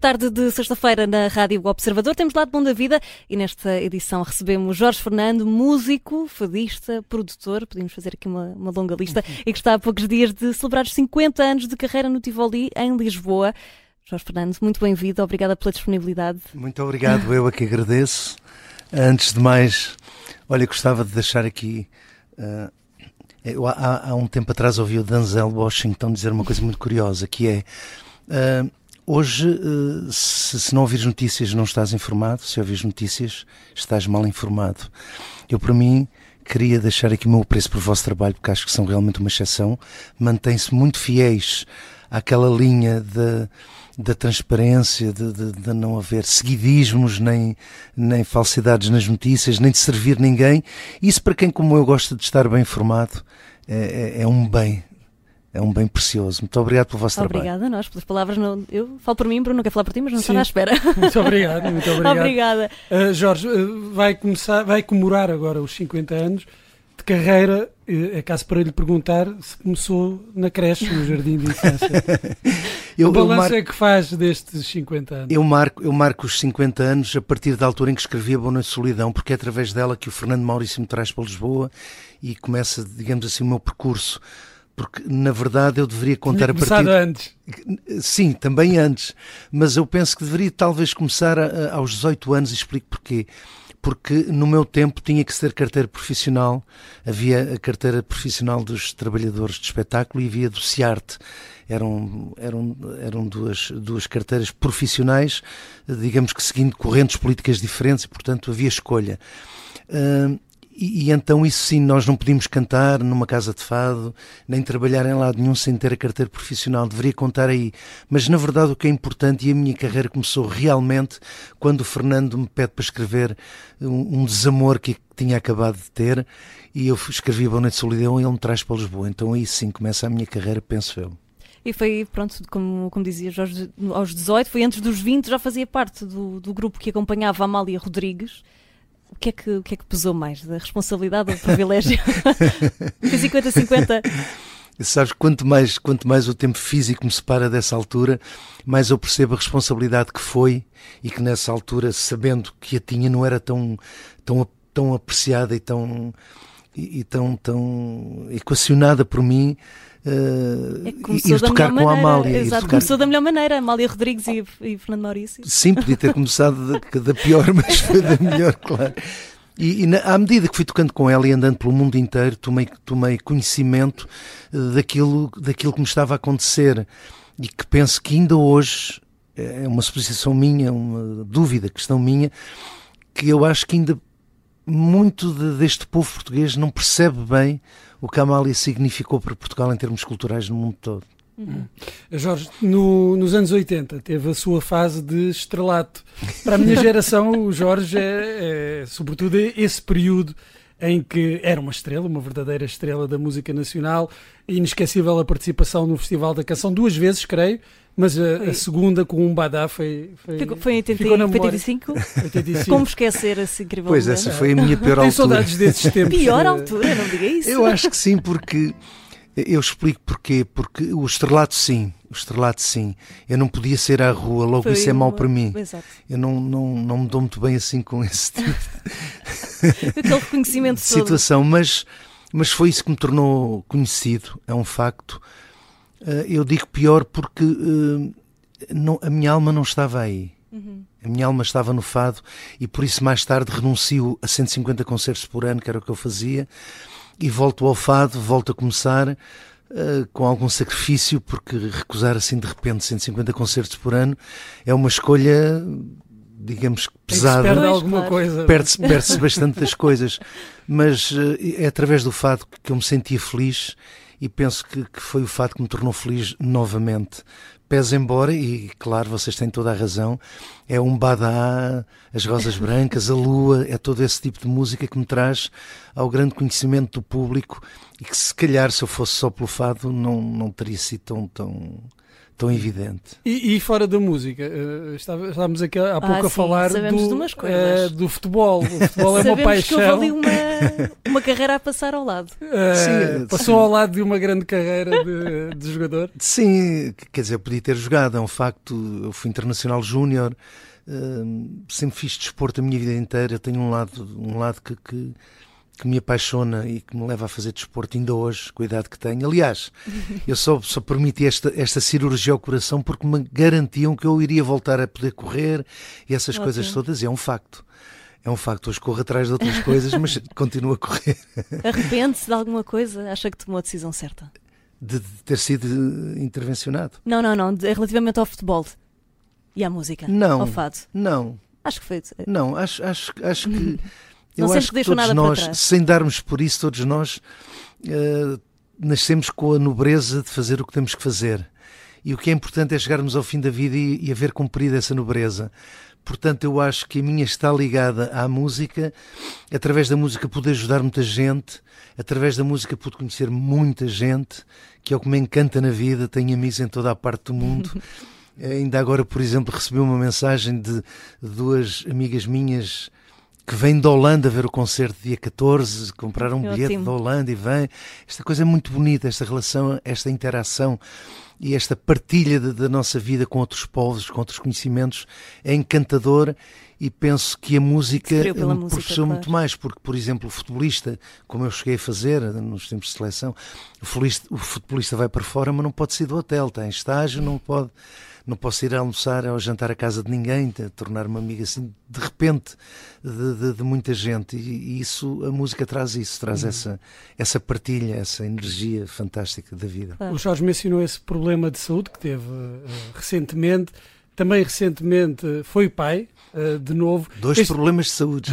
Tarde de sexta-feira na Rádio Observador temos lá de Bom da Vida e nesta edição recebemos Jorge Fernando, músico, fadista, produtor, podemos fazer aqui uma, uma longa lista, uhum. e que está há poucos dias de celebrar os 50 anos de carreira no Tivoli, em Lisboa. Jorge Fernando, muito bem-vindo, obrigada pela disponibilidade. Muito obrigado, eu aqui agradeço. Antes de mais, olha, gostava de deixar aqui. Uh, eu, há, há, um tempo atrás ouvi o Denzel Washington dizer uma coisa muito curiosa, que é. Uh, Hoje, uh, se, se, não ouvires notícias, não estás informado. Se ouvires notícias, estás mal informado. Eu, para mim, queria deixar aqui o meu apreço o vosso trabalho, porque acho que são realmente uma exceção. Mantém-se muito fiéis àquela linha de da transparência, de, de, de, não haver seguidismos, nem, nem falsidades nas notícias, nem de servir ninguém. Isso, para quem como eu gosta de estar bem informado, é, é, é um bem. É um bem precioso. Muito obrigado pelo vosso Obrigada trabalho. Obrigada a nós pelas palavras. Não, eu falo por mim, Bruno, não quero falar por ti, mas não estou à espera. Muito obrigado, muito obrigado. Obrigada. Uh, Jorge, uh, vai, começar, vai comemorar agora os 50 anos de carreira. Uh, é caso para lhe perguntar se começou na creche, no jardim de infância. eu, que balanço marco, é que faz destes 50 anos? Eu marco, eu marco os 50 anos a partir da altura em que escrevi A Boa Noite Solidão, porque é através dela que o Fernando Maurício me traz para Lisboa e começa, digamos assim, o meu percurso porque na verdade eu deveria contar a partir antes. Sim, também antes, mas eu penso que deveria talvez começar a, a, aos 18 anos e explico porquê. Porque no meu tempo tinha que ser carteira profissional, havia a carteira profissional dos trabalhadores de espetáculo e havia do CIARTE. Eram, eram, eram duas, duas carteiras profissionais, digamos que seguindo correntes políticas diferentes e, portanto, havia escolha. Uh, e, então isso sim, nós não podíamos cantar numa casa de fado, nem trabalhar em lado nenhum sem ter a carteira profissional, deveria contar aí. Mas na verdade o que é importante, e a minha carreira começou realmente quando o Fernando me pede para escrever um, um desamor que tinha acabado de ter, e eu escrevi Boa Noite Solidão e ele me traz para Lisboa. Então aí sim começa a minha carreira, penso eu. E foi, pronto, como, como dizia Jorge, aos 18, foi antes dos 20, já fazia parte do, do grupo que acompanhava a Amália Rodrigues que é que, o que, é que pesou mais? A responsabilidade ou o privilégio? 50-50? Sabes, quanto mais, quanto mais o tempo físico me separa dessa altura, mais eu percebo a responsabilidade que foi e que nessa altura, sabendo que a tinha, não era tão, tão, tão apreciada e tão, e, e tão, tão equacionada por mim, uh, é ir tocar com a Amália. Exato, tocar... começou da melhor maneira, Amália Rodrigues e, e Fernando Maurício. Sim, podia ter começado da, da pior, mas foi da melhor, claro. E, e na, à medida que fui tocando com ela e andando pelo mundo inteiro, tomei, tomei conhecimento uh, daquilo, daquilo que me estava a acontecer e que penso que ainda hoje é uma suposição minha, uma dúvida, questão minha, que eu acho que ainda muito de, deste povo português não percebe bem o que a Amália significou para Portugal em termos culturais no mundo todo. Uhum. Jorge, no, nos anos 80 teve a sua fase de estrelato. Para a minha geração, o Jorge é, é, sobretudo, esse período em que era uma estrela, uma verdadeira estrela da música nacional, inesquecível a participação no Festival da Canção, duas vezes, creio, mas a, a segunda com um badá foi. Foi, ficou, foi em 80, 85? 85? Como esquecer esse incrível Pois, essa foi a minha pior altura. Tenho saudades desses tempos. Pior altura, não diga isso. Eu acho que sim, porque. Eu explico porquê. Porque o estrelato, sim. O estrelato, sim. Eu não podia ser à rua, logo Foi isso é mau para mim. Exato. Eu não, não, não me dou muito bem assim com esse tipo Aquele reconhecimento de situação, mas, mas foi isso que me tornou conhecido, é um facto. Uh, eu digo pior porque uh, não, a minha alma não estava aí. Uhum. A minha alma estava no fado e por isso mais tarde renuncio a 150 concertos por ano, que era o que eu fazia, e volto ao fado, volto a começar uh, com algum sacrifício, porque recusar assim de repente 150 concertos por ano é uma escolha digamos que pesada. Perde alguma coisa. Perde-se perde bastante das coisas. Mas é através do fado que eu me sentia feliz e penso que, que foi o fato que me tornou feliz novamente pese embora, e claro, vocês têm toda a razão, é um badá, as rosas brancas, a lua, é todo esse tipo de música que me traz ao grande conhecimento do público e que se calhar se eu fosse só pelo fado não, não teria sido tão, tão, tão evidente. E, e, fora da música, uh, estávamos aqui há pouco ah, a falar do, uh, do futebol. O futebol é uma paixão. que houve ali uma, uma carreira a passar ao lado. Uh, sim, passou sim. ao lado de uma grande carreira de, de, jogador? Sim, quer dizer, podia ter jogado, é um facto. Eu fui internacional júnior, sempre fiz desporto a minha vida inteira. Tenho um lado, um lado que, que que me apaixona e que me leva a fazer desporto ainda hoje, com a idade que tenho. Aliás, eu só, só permiti esta, esta cirurgia ao coração porque me garantiam que eu iria voltar a poder correr e essas Ótimo. coisas todas. E é um facto. É um facto. Hoje corro atrás de outras coisas, mas continuo a correr. Arrepende-se de alguma coisa? Acha que tomou a decisão certa? De, de ter sido intervencionado? Não, não, não. De, relativamente ao futebol e à música. Não. Ao fado. Não. Acho que foi. Não, acho, acho, acho que. Eu não acho que todos nós, sem darmos por isso, todos nós uh, nascemos com a nobreza de fazer o que temos que fazer. E o que é importante é chegarmos ao fim da vida e, e haver cumprido essa nobreza. Portanto, eu acho que a minha está ligada à música. Através da música pude ajudar muita gente. Através da música pude conhecer muita gente, que é o que me encanta na vida. Tenho amigos em toda a parte do mundo. Ainda agora, por exemplo, recebi uma mensagem de duas amigas minhas que vem da Holanda ver o concerto dia 14, comprar um bilhete da Holanda e vem. Esta coisa é muito bonita, esta relação, esta interação e esta partilha da nossa vida com outros povos, com outros conhecimentos é encantador e penso que a música me proporciona claro. muito mais, porque, por exemplo, o futebolista, como eu cheguei a fazer nos tempos de seleção, o futebolista, o futebolista vai para fora, mas não pode sair do hotel, está em estágio, não pode não posso ir almoçar ou jantar à casa de ninguém, tornar-me amigo assim de repente de, de, de muita gente e, e, isso a música traz isso, traz uhum. essa essa partilha, essa energia fantástica da vida. O Jorge mencionou esse problema de saúde que teve uh, recentemente, também recentemente foi pai. Uh, de novo. Dois este... problemas de saúde.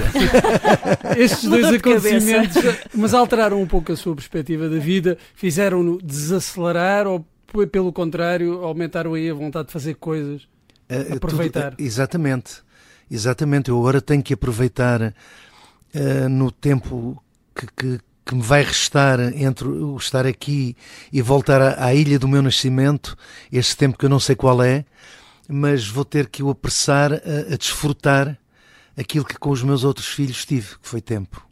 Estes dois acontecimentos, mas alteraram um pouco a sua perspectiva da vida, fizeram-no desacelerar ou pelo contrário, aumentaram aí a vontade de fazer coisas, uh, aproveitar. Tudo, exatamente, exatamente. Eu agora tenho que aproveitar uh, no tempo que, que, que, me vai restar entre o estar aqui e voltar à, à, ilha do meu nascimento, este tempo que eu não sei qual é, mas vou ter que o apressar a, a desfrutar aquilo que com os meus outros filhos tive, que foi tempo.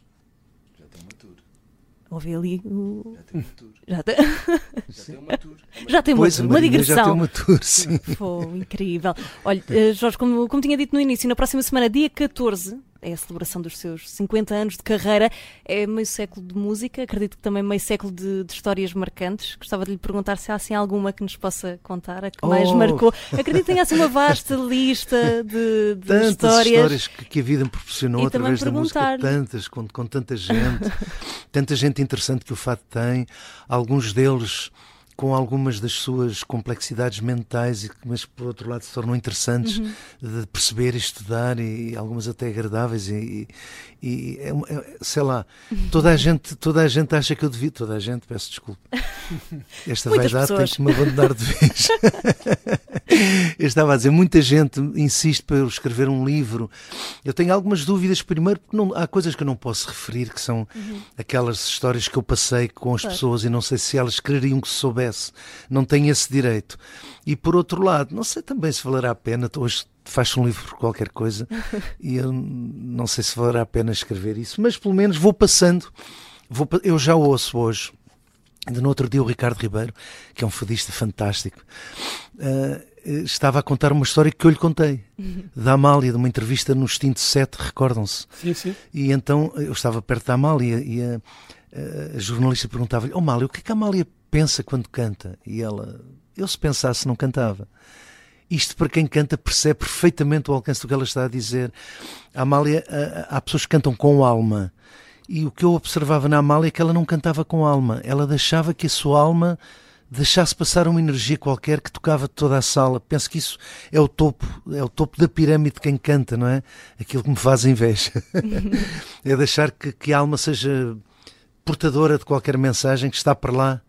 Ouvi ali o. Já tem uma tour. Já tem, já tem uma tour. Já tem pois, uma, uma digressão. Já tem uma tour, sim. Pô, incrível. Olha, eh, Jorge, como, como tinha dito no início, na próxima semana, dia 14, é a celebração dos seus 50 anos de carreira, é meio século de música, acredito que também meio século de, de histórias marcantes. Gostava de lhe perguntar se há assim alguma que nos possa contar, a que oh. mais marcou. Acredito que tenha assim uma vasta lista de, de Tantas histórias. histórias que, que, a vida me proporcionou e através da música, tantas, com, com tanta gente, tanta gente interessante que o fato tem, alguns deles com algumas das suas complexidades mentais, mas por outro lado se tornam interessantes uhum. de perceber e estudar e algumas até agradáveis e, e é, é, sei lá, toda a gente toda a gente acha que eu devia, toda a gente, peço desculpa. Esta vaidade tem que me abandonar de vez. eu estava a dizer, muita gente insiste para eu escrever um livro. Eu tenho algumas dúvidas, primeiro, porque não, há coisas que eu não posso referir, que são uhum. aquelas histórias que eu passei com as claro. pessoas e não sei se elas quereriam que soubesse. Não tenho esse direito. E por outro lado, não sei também se valerá a pena, hoje faz um livro por qualquer coisa e eu não sei se valerá a pena escrever isso, mas pelo menos vou passando. Vou, eu já ouço hoje de no outro dia o Ricardo Ribeiro, que é um fadista fantástico, uh, estava a contar uma história que eu lhe contei, uhum. da Amália, de uma entrevista no Extinto 7, recordam-se? Sim, sim. E então eu estava perto da Amália e a, a jornalista perguntava-lhe, oh Amália, o que é que a Amália pensa quando canta? E ela, eu se pensasse não cantava. Isto para quem canta percebe perfeitamente o alcance do que ela está a dizer. A Amália, há pessoas que cantam com alma, e o que eu observava na Amália é que ela não cantava com alma, ela deixava que a sua alma deixasse passar uma energia qualquer que tocava toda a sala. Penso que isso é o topo, é o topo da pirâmide de quem canta, não é? Aquilo que me faz inveja. é deixar que, que a alma seja portadora de qualquer mensagem que está para lá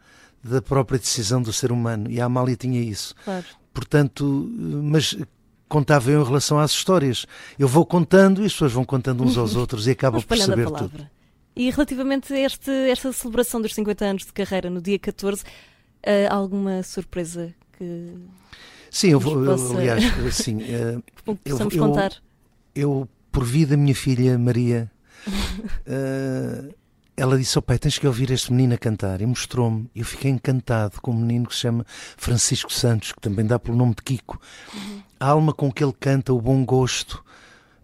da própria decisão do ser humano. E a Amália tinha isso. Claro. portanto, mas contava eu em relação às histórias. Eu vou contando e as pessoas vão contando uns aos outros e acabam por saber palavra. tudo. E relativamente a este, esta celebração dos 50 anos de carreira no dia 14, eh, alguma surpresa que Sim, eu vou, eu, possa- aliás, assim, eh, possamos eu- contar? eu, por vida da minha filha Maria, eh, ela disse ao pai: Tens que ouvir este menino a cantar. E mostrou-me. Eu fiquei encantado com um menino que se chama Francisco Santos, que também dá pelo nome de Kiko. A alma com que ele canta, o bom gosto,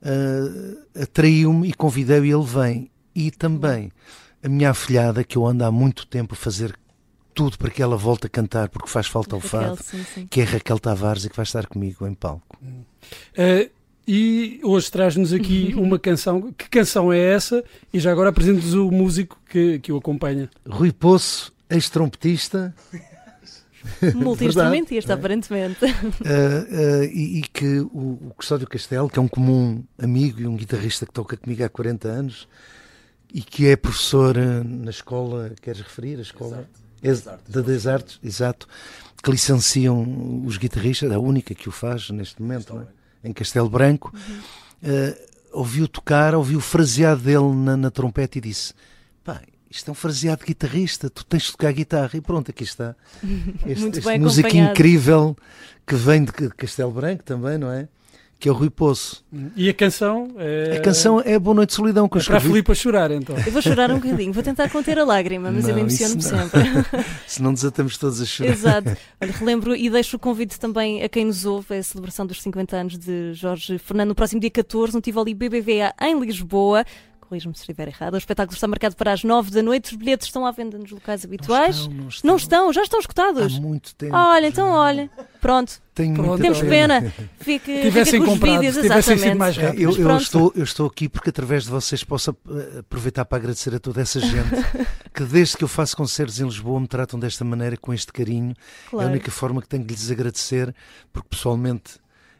eh, atraiu-me e convidei-o e ele vem. E também a minha afilhada, que eu ando há muito tempo a fazer tudo para que ela volte a cantar, porque faz falta ao Raquel, fado, sim, sim. que é Raquel Tavares e que vai estar comigo em palco. Eh, e hoje traz-nos aqui uma canção. Que canção é essa? E já agora apresentes o músico que, que o acompanha. Rui Poço, ex-trompetista, Multi-instrumentista, Verdade, aparentemente. eh, eh, e, e que o, o Custódio Castelo, que é um comum amigo e um guitarrista que toca comigo há 40 anos e que é professor na escola, queres referir? A escola Ex- da das Artes, exato, que licenciam os guitarristas, a única que o faz neste momento, não é? em Castelo Branco. Eh, ouviu tocar, ouviu o fraseado dele na, na trompete e disse: Pá, isto é um fraseado de guitarrista, tu tens de tocar guitarra. E pronto, aqui está. Este, Muito este acompanhado. incrível que vem de Castelo Branco também, não é? Que é o Rui Poço. E a canção é. A canção é Boa Noite de Solidão, que eu é para a. Filipe a chorar, então. Eu vou chorar um bocadinho, vou tentar conter a lágrima, mas eu Não, emociono-me isso não. sempre. Senão desatamos todos a chorar. Exato. Olha, relembro e deixo o convite também a quem nos ouve, a celebração dos 50 anos de Jorge Fernando, no próximo dia 14, no Tivoli BBVA em Lisboa. Corrijo-me se estiver errado. O espetáculo está marcado para as 9 da noite. Os bilhetes estão à venda nos locais habituais. Não estão, não Não estão, já estão escutados. Há muito tempo. Olha, então olha. Pronto, Tenho Pronto, muita temos pena. Fique, fica Tivessem com os comprado, vídeos, tivessem sido mais É, rápido. Eu, Mas eu pronto. estou, eu estou aqui porque através de vocês posso ap- aproveitar para agradecer a toda essa gente que desde que eu faço concertos em Lisboa me tratam desta maneira, com este carinho. É a Claro. única forma que tenho de lhes agradecer, porque pessoalmente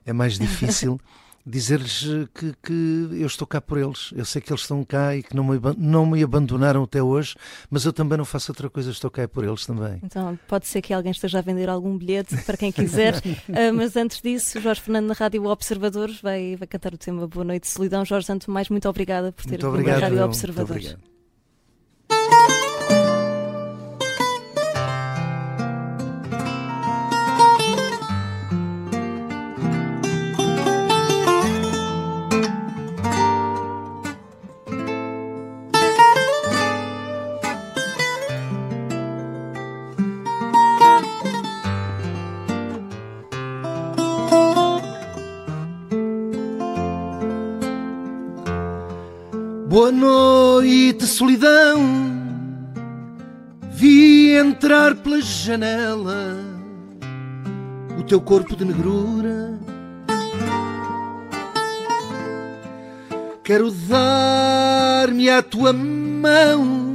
é mais difícil dizer-lhes eh, que, que eu estou cá por eles. Eu sei que eles estão cá e que não me, não me abandonaram até hoje, mas eu também não faço outra coisa, estou cá por eles também. Então, pode ser que alguém esteja a vender algum bilhete para quem quiser, Ah, mas antes disso, Jorge Fernando na Rádio Observador vai, vai cantar o tema Boa Noite Solidão. Jorge Santo, mais muito obrigada por ter vindo à. Rádio eu, Observador. Noite, solidão. Vi entrar pela janela o teu corpo de negrura. Quero dar-me à tua mão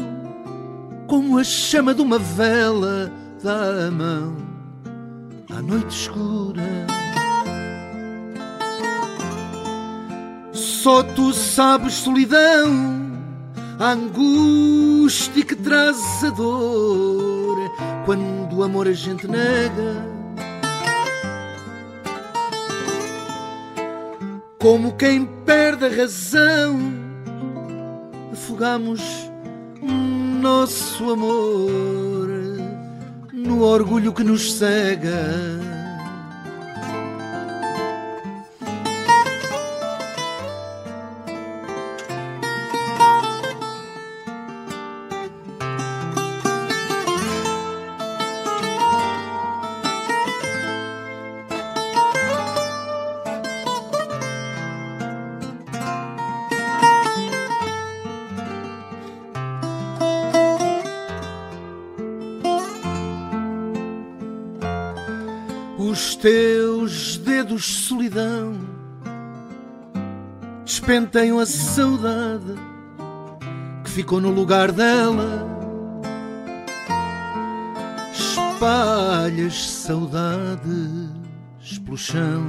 como a chama de uma vela dá a mão à noite escura. Só tu sabes solidão, a angústia que traz a dor quando o amor a gente nega. Como quem perde a razão, afogamos nosso amor no orgulho que nos cega. Teus dedos de solidão despenteiam a saudade que ficou no lugar dela. Espalhas saudades pelo chão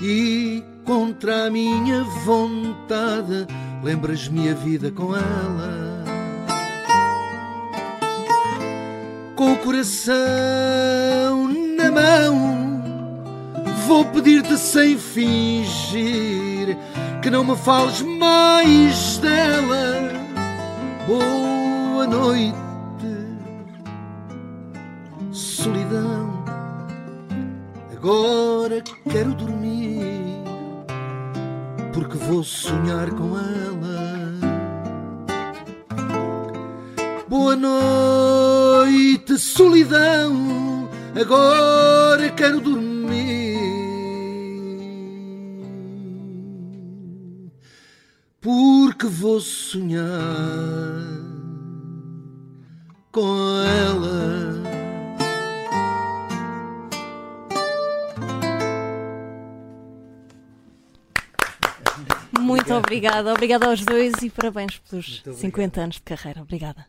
e contra a minha vontade lembras-me a vida com ela. Com o coração na mão. Vou pedir-te sem fingir que não me fales mais dela. Boa noite, solidão. Agora quero dormir porque vou sonhar com ela. Boa noite, solidão. Agora quero dormir. Porque vou sonhar com ela. Muito obrigada, obrigada aos dois e parabéns pelos 50 anos de carreira. Obrigada.